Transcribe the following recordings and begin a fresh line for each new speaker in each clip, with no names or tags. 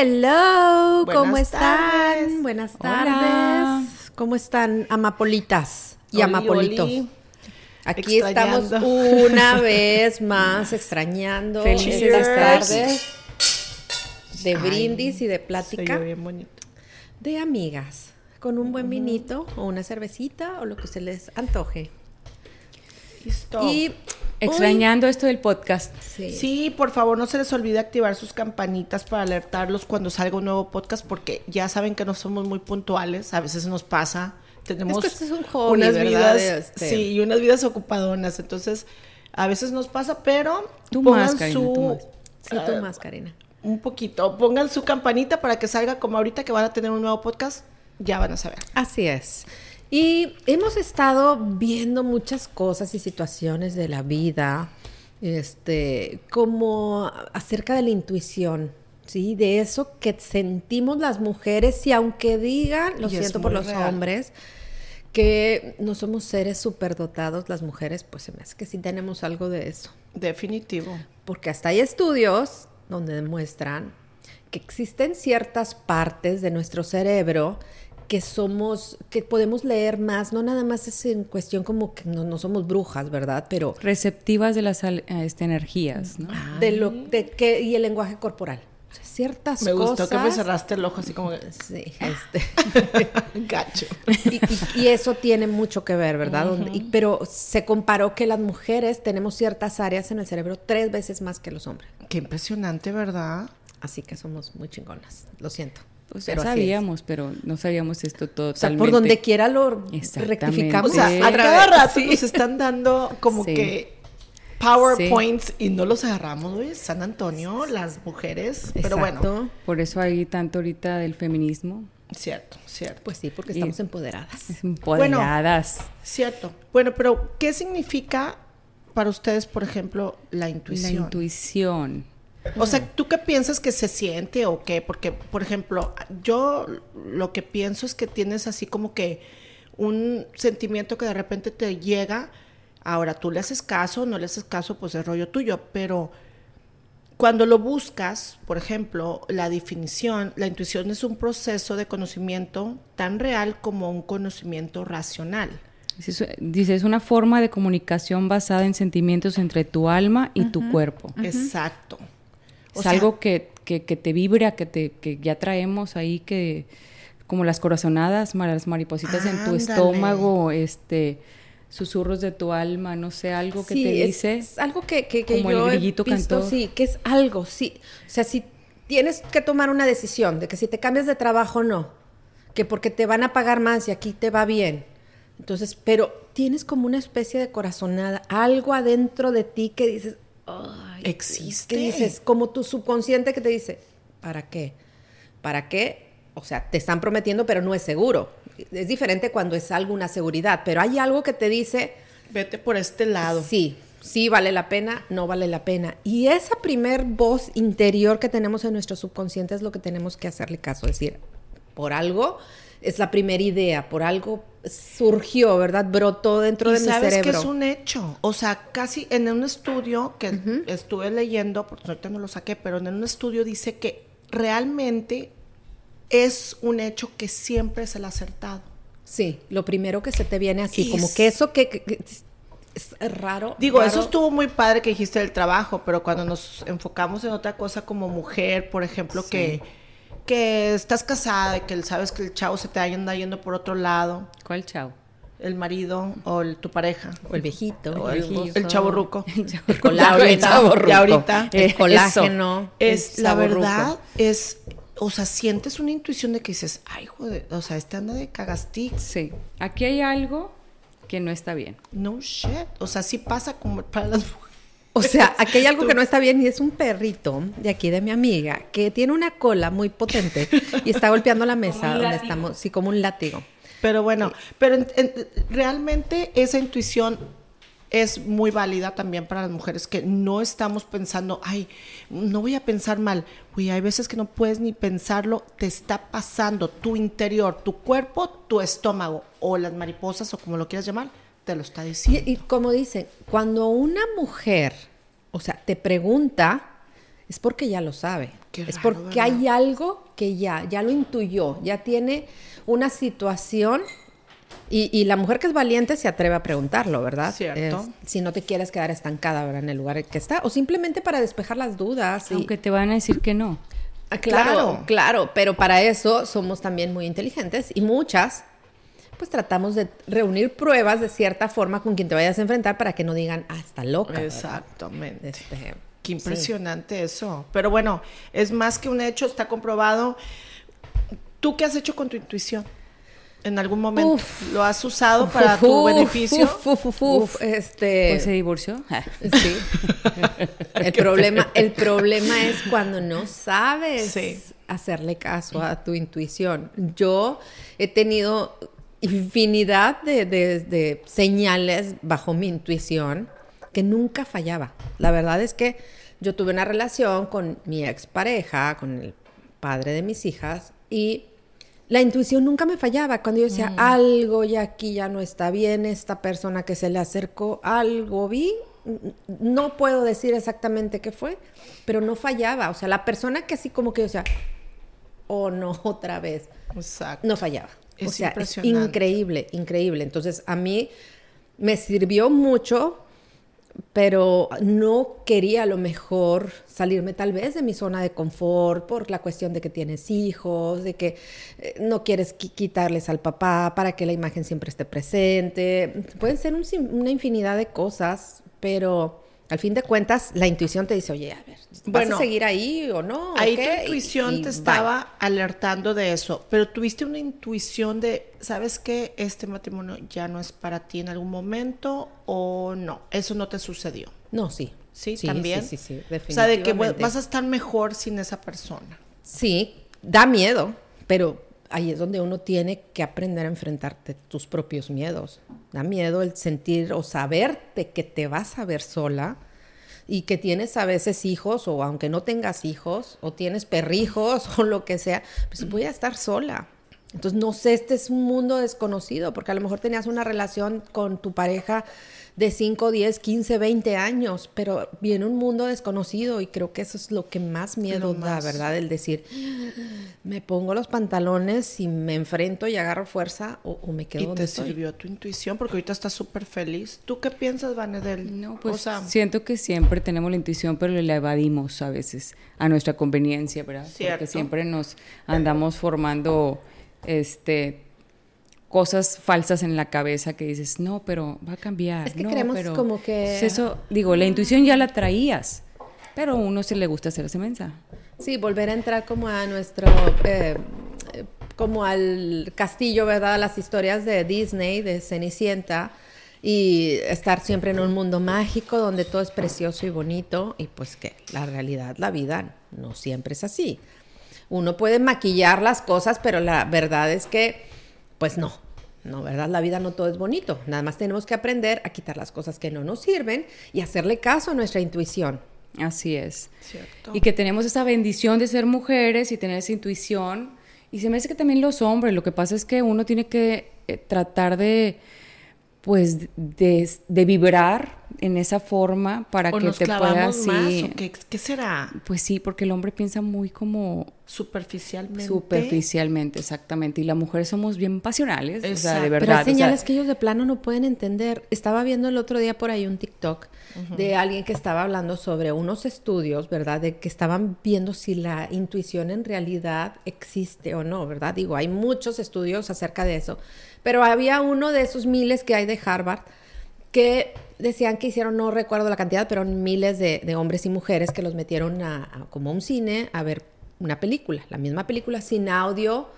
Hello, ¿cómo están?
tardes.
Buenas
Hola.
tardes. ¿Cómo están, amapolitas y
Oli,
amapolitos?
oli.
Aquí estamos una vez más extrañando
Felices
estas
tardes.
de
Ay,
brindis y de plática
bien bonito.
de amigas con un buen vinito o una cervecita o lo que se les antoje.
Listo.
Y
Extrañando esto del podcast.
sí.
Sí, por favor, no se les olvide activar sus campanitas para alertarlos cuando salga un nuevo podcast, porque ya saben que no somos muy puntuales, a veces nos pasa. Tenemos
Es que este es un hobby,
unas
¿verdad?
vidas,
Este-
sí, y unas vidas ocupadonas, entonces a veces nos pasa, pero
Tú
pongan
más, Karina,
su
tú más.
Sí, tú
ah,
más, Karina.
un poquito, pongan su campanita para que salga como ahorita que van a tener un nuevo podcast, ya van a saber.
Así es. Y hemos estado viendo muchas cosas y situaciones de la vida, este, como acerca de la intuición, ¿sí? De eso que sentimos las mujeres y aunque digan, lo
Y
siento por los
real.
hombres, que no somos seres superdotados las mujeres, pues se me hace que sí tenemos algo de eso.
Definitivo.
Porque hasta hay estudios donde demuestran que existen ciertas partes de nuestro cerebro que somos, que podemos leer más, no nada más es en cuestión como que no, no somos brujas, ¿verdad? Pero
Receptivas de las eh, este, energías, ¿no?
de lo de que, y el lenguaje corporal. O sea, ciertas
Me gustó
cosas.
que me cerraste el ojo así como que-
Sí, este.
gacho.
y, y- y eso tiene mucho que ver, ¿verdad? Y- pero se comparó que las mujeres tenemos ciertas áreas en el cerebro tres veces más que los hombres.
Qué impresionante, ¿verdad?
Así que somos muy chingonas. Lo siento.
Pues
Pero es.
sabíamos, pero no sabíamos esto totalmente.
O sea, por donde quiera lo rectificamos.
O sea, a cada rato
Sí.
nos están dando como
Sí.
que PowerPoints y no los agarramos, güey. San Antonio, las mujeres. Pero bueno,
Exacto.
Por eso hay tanto ahorita del feminismo.
cierto, cierto.
Pues sí, porque
Y-
estamos empoderadas.
Empoderadas.
Cierto. Bueno, pero ¿qué significa para ustedes, por ejemplo, la
La
intuición? O sea, ¿tú qué piensas que se siente o qué? Porque, por ejemplo, yo lo que pienso es que tienes así como que un sentimiento que de repente te llega. Ahora, tú le haces caso, no le haces caso, pues es rollo tuyo, pero cuando lo buscas, por ejemplo, la definición, la intuición es un proceso de conocimiento tan real como un conocimiento racional.
Dice, dice, es una forma de comunicación basada en sentimientos entre tu alma y tu cuerpo.
Exacto. O
es
sea,
algo que, que, que te vibra, que, te, que ya traemos ahí, que como las corazonadas, las maripositas en tu estómago, este susurros de tu alma, no sé, algo que
Sí,
te
es-
dice.
Es, algo que, que, que
como el
yo he
grillito
visto,
cantor.
sí, que es algo, sí. O sea, si tienes que tomar una decisión de que si te cambias de trabajo, no. Que porque te van a pagar más y aquí te va bien. Entonces, pero tienes como una especie de corazonada, algo adentro de ti que dices, ay,
Existe.
Que dices, como tu subconsciente que te dice, ¿para qué? ¿Para qué? O sea, te están prometiendo, pero no es seguro. Es diferente cuando es algo, una seguridad, pero hay algo que te dice,
Vete por este lado.
Sí, sí vale la pena, no vale la pena. Y esa primer voz interior que tenemos en nuestro subconsciente es lo que tenemos que hacerle caso. Es decir, por algo es la primera idea, por algo surgió, ¿verdad? Brotó dentro
y
de mi
sabes
cerebro.
que es un hecho. O sea, casi en un estudio que estuve leyendo, porque ahorita no lo saqué, pero en un estudio dice que realmente es un hecho que siempre es el acertado.
Sí, lo primero que se te viene así,
Y
como
es-
que eso que, que- que es, raro.
Digo,
raro.
eso estuvo muy padre que dijiste del trabajo, pero cuando nos enfocamos en otra cosa como mujer, por ejemplo, que, que estás casada y que sabes que el chavo se te anda yendo por otro lado,
¿Cuál chao?
el marido o el- tu pareja.
O el viejito,
O
el,
el, el chavo ruco.
el colágeno,
Ya ahorita, ya ahorita.
el colágeno,
Es la verdad, es, o sea, sientes una intuición de que dices, ay, joder, o sea, este anda de cagastic.
Sí. Aquí hay algo que no está bien.
No shit. O sea, sí pasa como para las mujeres.
O sea, aquí hay algo que no está bien y es un perrito de aquí de mi amiga que tiene una cola muy potente y está golpeando la mesa donde estamos, sí, como un látigo.
Pero bueno, pero en- en- realmente esa intuición es muy válida también para las mujeres que no estamos pensando, ay, no voy a pensar mal. Oye, hay veces que no puedes ni pensarlo, te está pasando tu interior, tu cuerpo, tu estómago o las mariposas o como lo quieras llamar, te lo está diciendo.
Y, y como dicen, cuando una mujer, o sea, te pregunta, es porque ya lo sabe.
Qué
es
raro,
porque
¿verdad?
hay algo que ya, ya lo intuyó, ya tiene una situación y, y la mujer que es valiente se atreve a preguntarlo, ¿verdad?
Cierto.
Es- si no te quieres quedar estancada ¿verdad? en el lugar en que está, o simplemente para despejar las dudas. y-
Aunque te van a decir que no.
Ah, Claro,
Claro.
claro, pero para eso somos también muy inteligentes y muchas, pues tratamos de reunir pruebas de cierta forma con quien te vayas a enfrentar para que no digan, ah, está loca.
Exactamente.
Este,
Qué impresionante eso. Pero bueno, es más que un hecho, está comprobado. ¿Tú qué has hecho con tu intuición? ¿En algún momento
Uf.
lo has usado para tu
Uf,
beneficio?
uf, uf, uf, uf, Este,
Pues se divorció.
Sí. el problema, el problema es cuando no sabes
Sí.
hacerle caso a tu intuición. Yo he tenido infinidad de, de- de señales bajo mi intuición que nunca fallaba. La verdad es que yo tuve una relación con mi expareja, con el padre de mis hijas, y la intuición nunca me fallaba. Cuando yo decía, algo ya aquí ya no está bien, esta persona que se le acercó, algo vi, no puedo decir exactamente qué fue, pero no fallaba. O sea, la persona que así como que yo decía, oh no, otra vez,
Exacto.
no fallaba. O sea, es increíble, increíble. Entonces, a mí me sirvió mucho, pero no quería a lo mejor salirme tal vez de mi zona de confort por la cuestión de que tienes hijos, de que eh, no quieres qui- quitarles al papá para que la imagen siempre esté presente. Pueden ser un una infinidad de cosas, pero al fin de cuentas la intuición te dice, oye, a ver, ¿vas
Bueno,
a seguir ahí o no?
Ahí
¿O
tu
qué? Y-
intuición
y
te
bye.
estaba alertando de eso, pero tuviste una intuición de, ¿sabes qué? Este matrimonio ya no es para ti en algún momento o no, eso no te sucedió.
No, sí.
Sí, también.
Sí, sí, sí,
O sea, de que vas a estar mejor sin esa persona.
Sí, da miedo, pero ahí es donde uno tiene que aprender a enfrentarte tus propios miedos. Da miedo el sentir o saberte que te vas a ver sola y que tienes a veces hijos o aunque no tengas hijos o tienes perrijos o lo que sea, pues voy a estar sola. Entonces, no sé, este es un mundo desconocido, porque a lo mejor tenías una relación con tu pareja de 5, 10, 15, 20 años, pero viene un mundo desconocido y creo que eso es lo que más miedo da,
más.
¿verdad? El decir, me pongo los pantalones y me enfrento y agarro fuerza o, o me quedo
Y
donde
te
estoy.
sirvió tu intuición porque ahorita estás súper feliz. ¿Tú qué piensas, Vanedel?
No, pues
o sea,
siento que siempre tenemos la intuición, pero la evadimos a veces a nuestra conveniencia, ¿verdad?
Cierto.
Porque siempre nos andamos formando este cosas falsas en la cabeza que dices, no, pero va a cambiar.
Es que
no,
creemos
pero
como que-
Eso, digo, la intuición ya la traías, pero a uno se le gusta hacerse mensa.
Sí, volver a entrar como a nuestro, eh, como al castillo, ¿verdad? Las historias de Disney, de Cenicienta, y estar siempre en un mundo mágico donde todo es precioso y bonito, y pues que la realidad, la vida, no siempre es así. Uno puede maquillar las cosas, pero la verdad es que, pues no, no, ¿verdad? La vida no todo es bonito. Nada más tenemos que aprender a quitar las cosas que no nos sirven y hacerle caso a nuestra intuición.
Así es.
Cierto.
Y que tenemos esa bendición de ser mujeres y tener esa intuición. Y se me hace que también los hombres, lo que pasa es que uno tiene que eh, tratar de, pues, de, de vibrar en esa forma para
o
que
nos
te puedas,
más,
sí,
¿o qué, qué será?
pues sí, porque el hombre piensa muy como
Superficialmente.
superficialmente, exactamente, y las mujeres somos bien pasionales, o sea,
Exacto.
de
Pero hay
Pero
verdad.
hay
o sea,
señales que ellos de plano no pueden entender. Estaba viendo el otro día por ahí un TikTok de alguien que estaba hablando sobre unos estudios, ¿verdad? De que estaban viendo si la intuición en realidad existe o no, ¿verdad? Digo, hay muchos estudios acerca de eso. Pero había uno de esos miles que hay de Harvard que decían que hicieron, no recuerdo la cantidad, pero miles de, de hombres y mujeres que los metieron a, a como a un cine a ver una película, la misma película sin audio,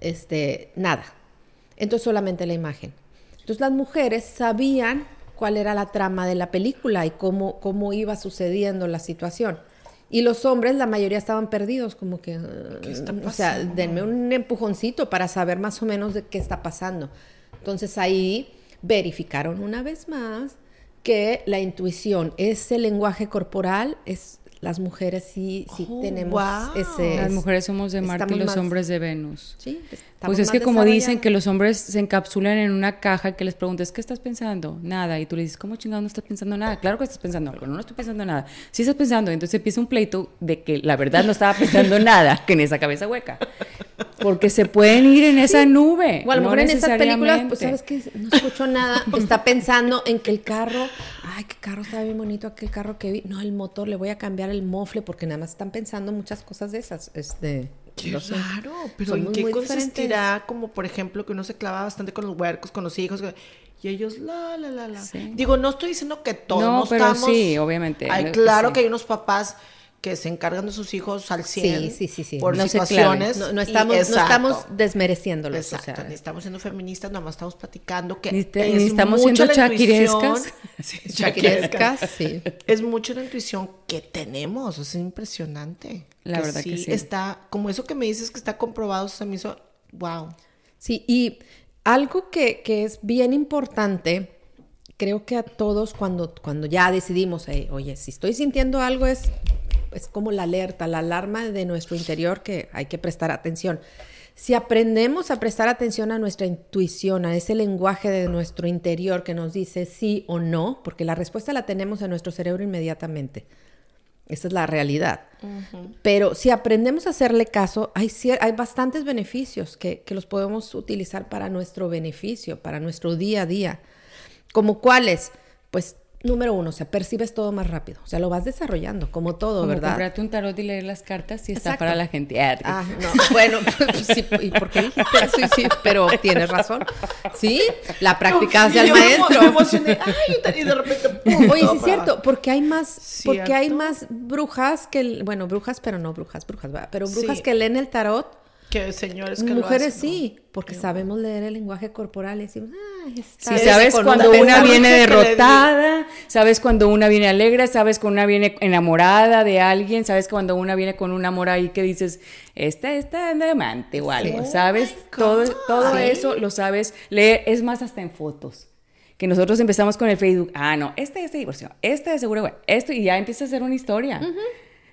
este, nada. Entonces solamente la imagen. Entonces las mujeres sabían cuál era la trama de la película y cómo, cómo iba sucediendo la situación. Y los hombres, la mayoría estaban perdidos, como que,
¿Qué está
o sea, denme un empujoncito para saber más o menos de qué está pasando. Entonces ahí verificaron una vez más que la intuición, ese lenguaje corporal, es las mujeres sí, sí
Oh,
tenemos
wow.
ese...
Las mujeres somos de Marte y los
más-
hombres de Venus.
Sí, estamos
Pues es
más
que como dicen que los hombres se encapsulan en una caja que les preguntas, ¿qué estás pensando? Nada. Y tú le dices, ¿cómo chingado no estás pensando nada? Claro que estás pensando algo. No, no estoy pensando nada. Sí estás pensando. Entonces empieza un pleito de que la verdad no estaba pensando nada, que en esa cabeza hueca. Porque se pueden ir en esa nube.
O a lo
no
mejor en esas películas, pues sabes que no escucho nada, está pensando en que el carro, ay, qué carro está bien bonito aquel carro que vi. No, el motor, le voy a cambiar el mofle, porque nada más están pensando muchas cosas de esas. Este,
Qué
lo sé.
raro, pero
Somos
¿en qué
muy diferentes.
consistirá? Como por ejemplo que uno se clava bastante con los huercos, con los hijos, y ellos la, la, la, la.
Sí.
Digo, no estoy diciendo que todos
No,
no
pero
estamos-
sí, obviamente.
Hay, claro
sí.
que hay unos papás que se encargan de sus hijos al 100
Sí, sí, sí, sí.
por
No
situaciones.
No, no
y-
estamos, no estamos desmereciéndolos. o
Exacto,
sea,
ni estamos siendo feministas, nada más estamos platicando que
Ni te-
es
ni estamos
mucho
siendo chaquirescas.
Sí,
chaquirescas, sí.
Es mucho la intuición que tenemos, es impresionante.
La verdad que sí.
Está, como eso que me dices que está comprobado, se me hizo, wow.
Sí, y algo que, que es bien importante, creo que a todos cuando, cuando ya decidimos, eh, oye, si estoy sintiendo algo es, es como la alerta, la alarma de nuestro interior que hay que prestar atención. Si aprendemos a prestar atención a nuestra intuición, a ese lenguaje de nuestro interior que nos dice sí o no, porque la respuesta la tenemos en nuestro cerebro inmediatamente. Esa es la realidad. Pero si aprendemos a hacerle caso, hay, hay bastantes beneficios que, que los podemos utilizar para nuestro beneficio, para nuestro día a día. ¿Como cuáles? Pues número uno, o sea, percibes todo más rápido. O sea, lo vas desarrollando, como todo,
Como
¿verdad?
comprarte un tarot y leer las cartas y está
Exacto.
para la gente. Ah,
Ah, no, bueno, pues sí, ¿y por qué dijiste eso? Sí, sí, pero tienes razón. Sí, la
yo me emo-
maestro.
Me emocioné, ay, y de repente, ¡pum!
Oye, sí es cierto, porque hay más, porque hay más brujas que, el- bueno, brujas, pero no brujas, brujas, ¿verdad? Pero brujas
Sí.
que leen el tarot.
Que señores que
Mujeres
lo hacen,
sí, porque sabemos leer el lenguaje corporal y decimos, ah, está
Sí, sabes cuando
una
viene derrotada, sabes cuando una viene alegre, sabes cuando una viene enamorada de alguien, sabes cuando una viene con un amor ahí que dices, esta está de amante o algo,
Sí.
¿sabes?
Oh
todo todo
Sí.
eso lo sabes leer, es más hasta en fotos. Que nosotros empezamos con el Facebook, ah, no, esta ya se divorció, esta de seguro, bueno, esto, y ya empieza a ser una historia.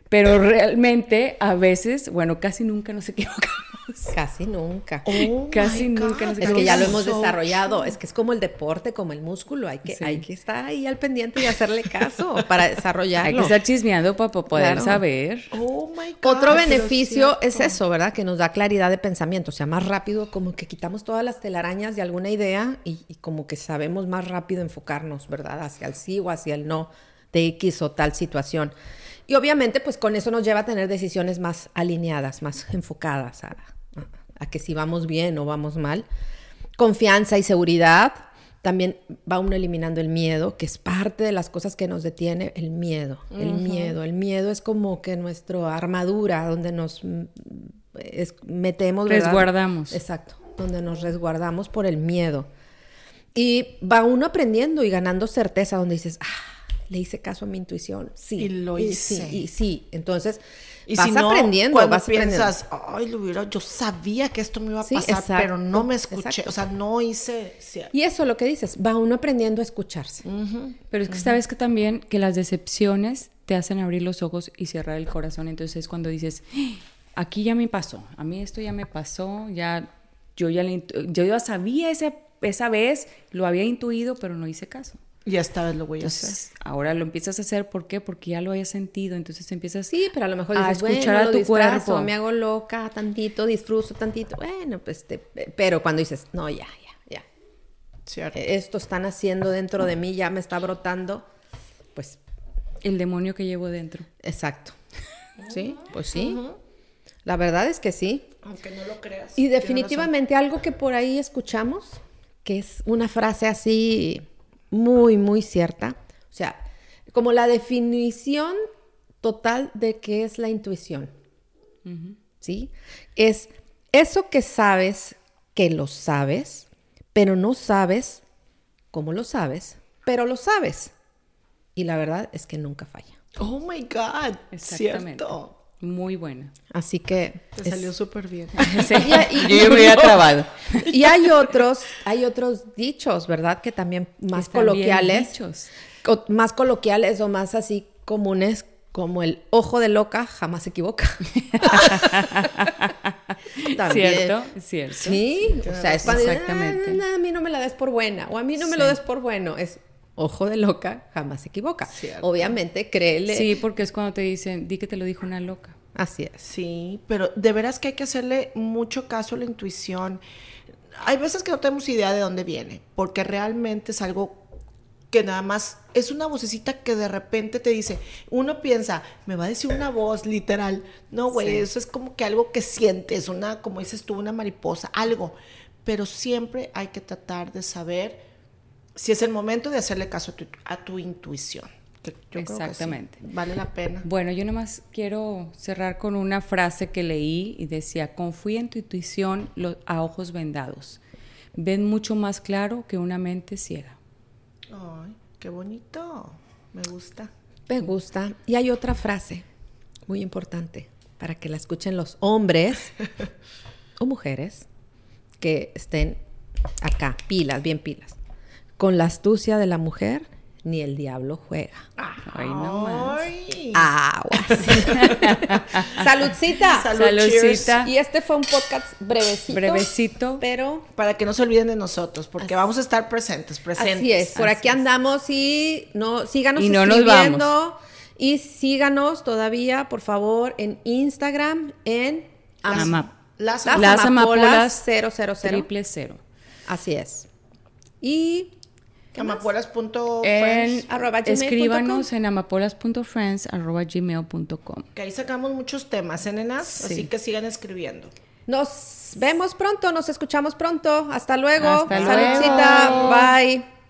Pero realmente, a veces, bueno, casi nunca nos equivocamos.
Casi nunca.
Oh
Casi nunca nos
Es que ya lo hemos desarrollado, es que es como el deporte, como el músculo, hay que,
Sí.
hay que estar ahí al pendiente y hacerle caso para desarrollarlo.
Hay que estar chismeando para poder
Claro.
saber.
Oh my God.
Otro beneficio es eso, ¿verdad? Que nos da claridad de pensamiento, o sea, más rápido, como que quitamos todas las telarañas de alguna idea y, y como que sabemos más rápido enfocarnos, ¿verdad? Hacia el sí o hacia el no de X o tal situación. Y obviamente, pues con eso nos lleva a tener decisiones más alineadas, más enfocadas a, que si vamos bien o vamos mal. Confianza y seguridad. También va uno eliminando el miedo, que es parte de las cosas que nos detiene, el miedo, el miedo. El miedo es como que nuestra armadura, donde nos mm, es- metemos. ¿verdad?
Resguardamos.
Exacto, donde nos resguardamos por el miedo. Y va uno aprendiendo y ganando certeza, donde dices, ah, le hice caso a mi intuición. Sí.
Y lo
sí,
hice.
y sí. Entonces,
Y
vas
si no,
aprendiendo,
cuando
vas aprendiendo.
piensas, ay, lo hubiera, yo sabía que esto me iba a
Sí,
pasar,
exacto,
pero no me escuché,
exacto.
o sea, no hice, sí,
Y eso lo que dices, va uno aprendiendo a escucharse.
Pero es que sabes que también que las decepciones te hacen abrir los ojos y cerrar el corazón. Entonces es cuando dices, "Ah, aquí ya me pasó, a mí esto ya me pasó, ya yo ya le yo ya sabía ese, esa vez, lo había intuido, pero no hice caso.
Y esta vez lo voy a hacer.
Ahora lo empiezas a hacer, ¿por qué? Porque ya lo habías sentido, entonces empiezas
Sí, pero a lo mejor
a escuchar
bueno,
a
lo
tu
disfrazo,
cuerpo.
me hago loca tantito, disfruto tantito. Bueno, pues, te- pero cuando dices, no, ya, ya, ya.
¿cierto?
Esto están haciendo dentro de mí, ya me está brotando. Pues,
el demonio que llevo dentro.
exacto. Sí, pues sí. La verdad es que sí.
Aunque no lo creas.
Y definitivamente algo que por ahí escuchamos, que es una frase así muy, muy cierta. O sea, como la definición total de qué es la intuición. ¿Sí? Es eso que sabes que lo sabes, pero no sabes cómo lo sabes, pero lo sabes. Y la verdad es que nunca falla.
Oh my God,
Exactamente.
cierto.
Muy buena.
Así que...
Te
es-
salió súper bien.
Sí,
Y- y-
yo ya me había trabado.
Y hay otros, hay otros dichos, ¿verdad? Que también más coloquiales.
dichos.
o más coloquiales o más así comunes como el ojo de loca jamás se equivoca.
Cierto, cierto.
Sí, o sea, es
Exactamente.
"Ah, a mí no me la des por buena, o a mí no me
Sí.
lo des por bueno. Es ojo de loca jamás se equivoca.
Cierto.
Obviamente, créele.
Sí, porque es cuando te dicen, di que te lo dijo una loca.
Así es.
Sí, pero de veras que hay que hacerle mucho caso a la intuición. Hay veces que no tenemos idea de dónde viene, porque realmente es algo que nada más es una vocecita que de repente te dice, uno piensa, me va a decir una voz literal. No, güey,
Sí.
eso es como que algo que sientes, una, como dices tú, una mariposa, algo. Pero siempre hay que tratar de saber si es el momento de hacerle caso a tu, a tu intuición. que yo creo que sí,
Exactamente.
vale la pena.
Bueno, yo nomás quiero cerrar con una frase que leí y decía, confía en tu intuición lo- a ojos vendados. Ven mucho más claro que una mente ciega.
Ay, qué bonito. Me gusta.
Me gusta. Y hay otra frase muy importante para que la escuchen los hombres o mujeres que estén acá, pilas, bien pilas. Con la astucia de la mujer, ni el diablo juega.
Ay, no más.
Aguas. Saludcita.
Salud,
Saludcita.
Y este fue un podcast brevecito.
Brevecito.
Pero
Para que no se olviden de nosotros, porque vamos a estar presentes, presentes.
así es. Por
así
aquí
es.
andamos y no, síganos
Y no nos.
Y síganos todavía, por favor, en Instagram, en
Las,
Ama-
las-
Las
Las
Amapolas
amapolas
000.
triple cero.
Así es. Y
amapolas.friends,
En,
Arroba gmail punto
escríbanos
com.
en amapolas.friends.gmail.com.
que ahí sacamos muchos temas, ¿eh, nenas?
Sí.
Así que sigan escribiendo.
nos vemos pronto, nos escuchamos pronto. Hasta luego.
Hasta
Saludcita.
luego.
Bye.